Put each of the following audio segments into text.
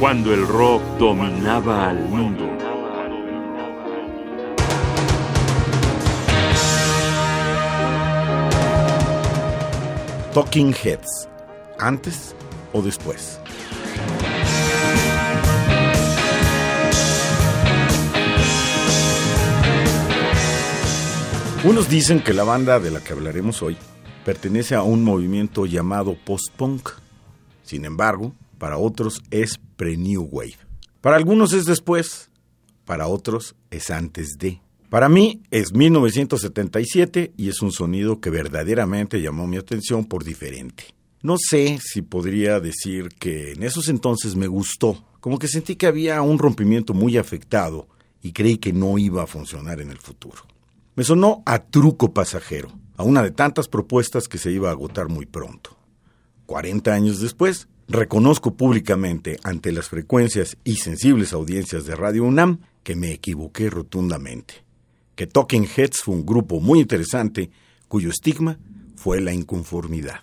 cuando el rock dominaba al mundo. Talking Heads, antes o después. Unos dicen que la banda de la que hablaremos hoy pertenece a un movimiento llamado post-punk. Sin embargo, para otros es pre-new wave. Para algunos es después, para otros es antes de. Para mí es 1977 y es un sonido que verdaderamente llamó mi atención por diferente. No sé si podría decir que en esos entonces me gustó, como que sentí que había un rompimiento muy afectado y creí que no iba a funcionar en el futuro. Me sonó a truco pasajero, a una de tantas propuestas que se iba a agotar muy pronto. 40 años después, reconozco públicamente ante las frecuencias y sensibles audiencias de Radio UNAM que me equivoqué rotundamente, que Talking Heads fue un grupo muy interesante cuyo estigma fue la inconformidad.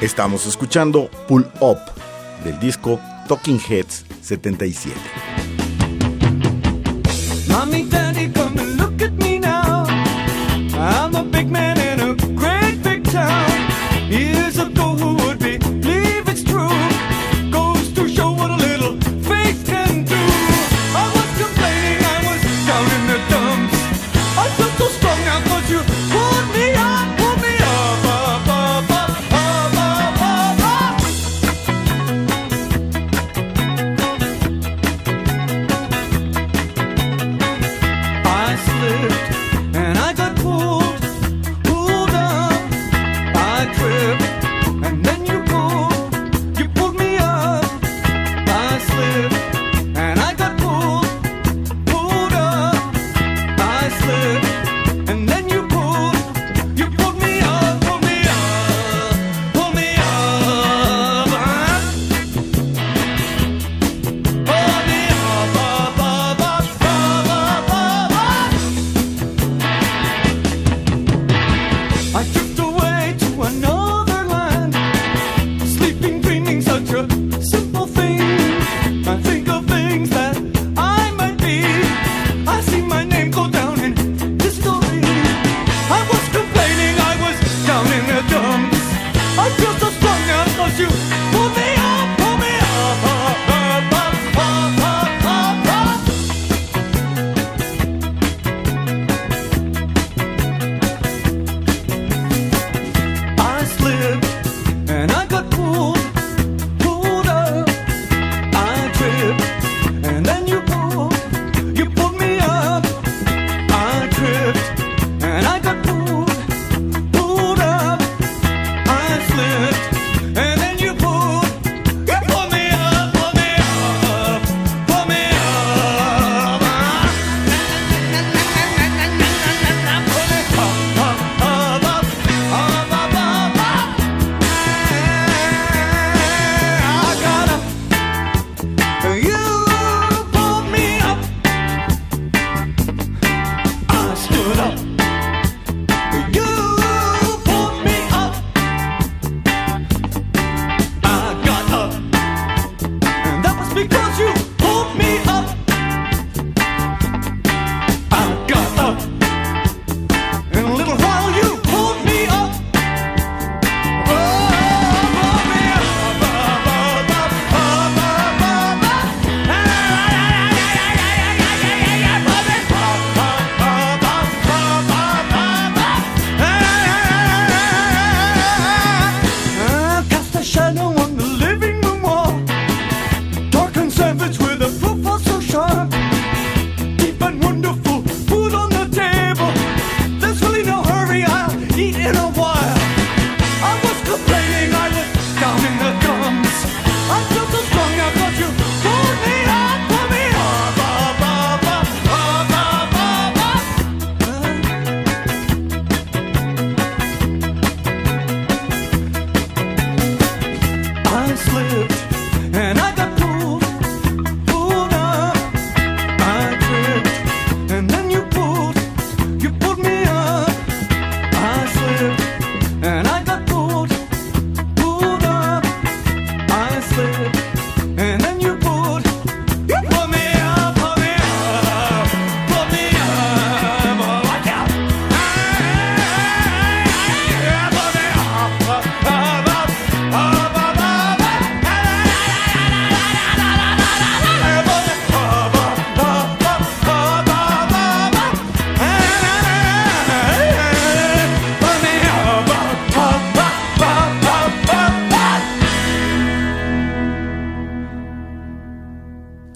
Estamos escuchando Pull Up del disco Talking Heads 77. Mommy, big man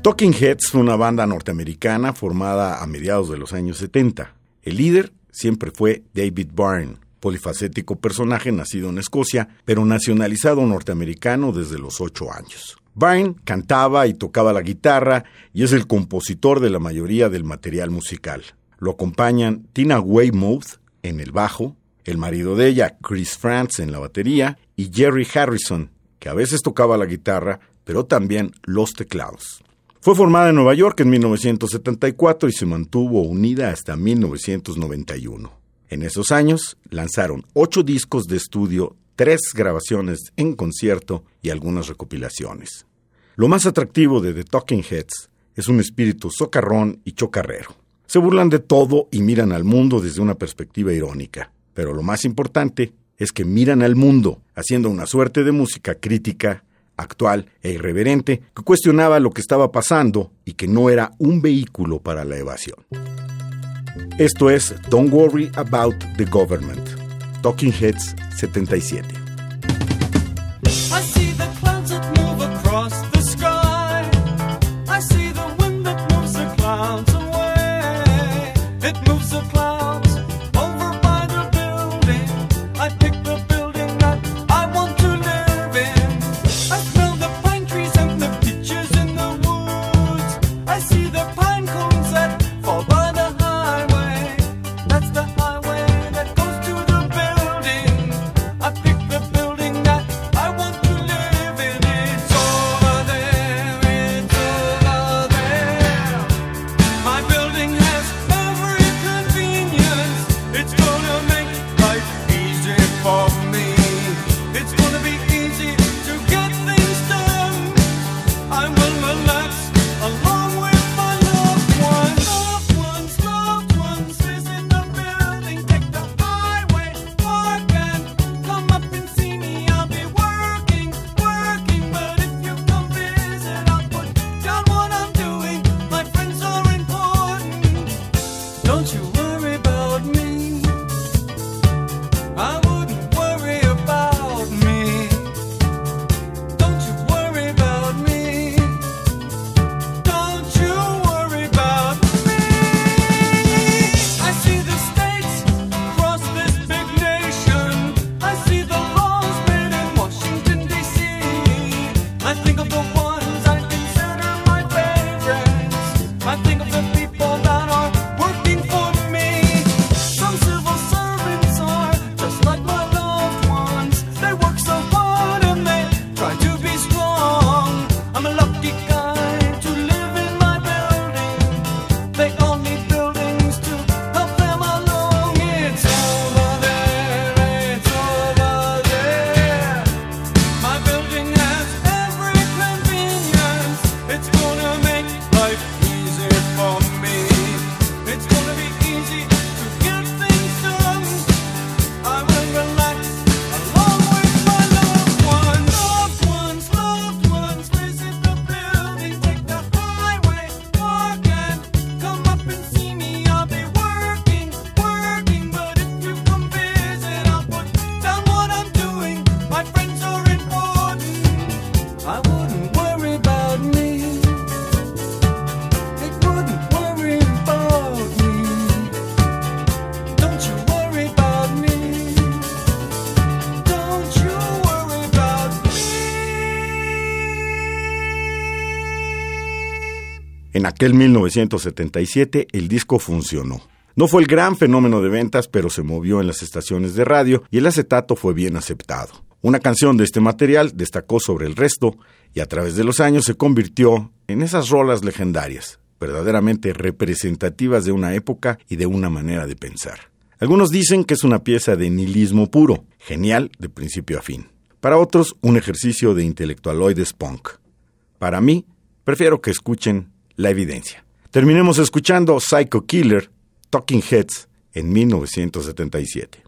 Talking Heads fue una banda norteamericana formada a mediados de los años 70. El líder siempre fue David Byrne, polifacético personaje nacido en Escocia, pero nacionalizado norteamericano desde los ocho años. Byrne cantaba y tocaba la guitarra y es el compositor de la mayoría del material musical. Lo acompañan Tina Weymouth en el bajo, el marido de ella, Chris Frantz, en la batería y Jerry Harrison, que a veces tocaba la guitarra, pero también los teclados. Fue formada en Nueva York en 1974 y se mantuvo unida hasta 1991. En esos años lanzaron ocho discos de estudio tres grabaciones en concierto y algunas recopilaciones. Lo más atractivo de The Talking Heads es un espíritu socarrón y chocarrero. Se burlan de todo y miran al mundo desde una perspectiva irónica, pero lo más importante es que miran al mundo haciendo una suerte de música crítica, actual e irreverente que cuestionaba lo que estaba pasando y que no era un vehículo para la evasión. Esto es Don't Worry About the Government, Talking Heads 77. I see the clouds that move across the En aquel 1977 el disco funcionó. No fue el gran fenómeno de ventas, pero se movió en las estaciones de radio y el acetato fue bien aceptado. Una canción de este material destacó sobre el resto y a través de los años se convirtió en esas rolas legendarias, verdaderamente representativas de una época y de una manera de pensar. Algunos dicen que es una pieza de nihilismo puro, genial de principio a fin. Para otros, un ejercicio de intelectualoides punk. Para mí, prefiero que escuchen la evidencia. Terminemos escuchando Psycho Killer, Talking Heads, en 1977.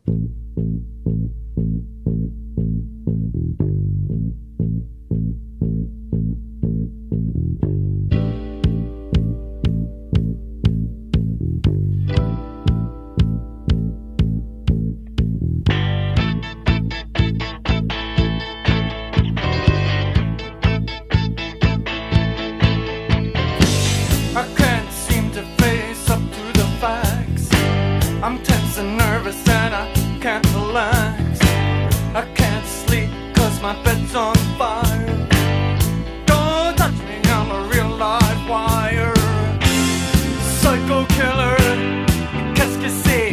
Qu'est-ce que c'est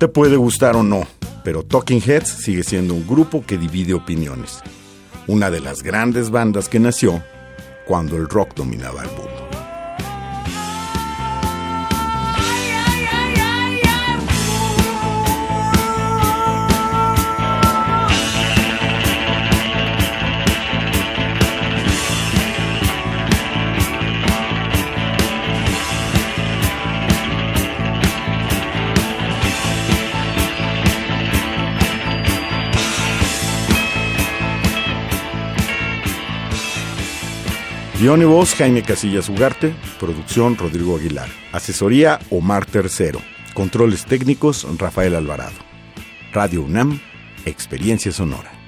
Te puede gustar o no, pero Talking Heads sigue siendo un grupo que divide opiniones. Una de las grandes bandas que nació cuando el rock dominaba el mundo. Guión y voz Jaime Casillas Ugarte, producción Rodrigo Aguilar, asesoría Omar Tercero, controles técnicos Rafael Alvarado. Radio UNAM, experiencia sonora.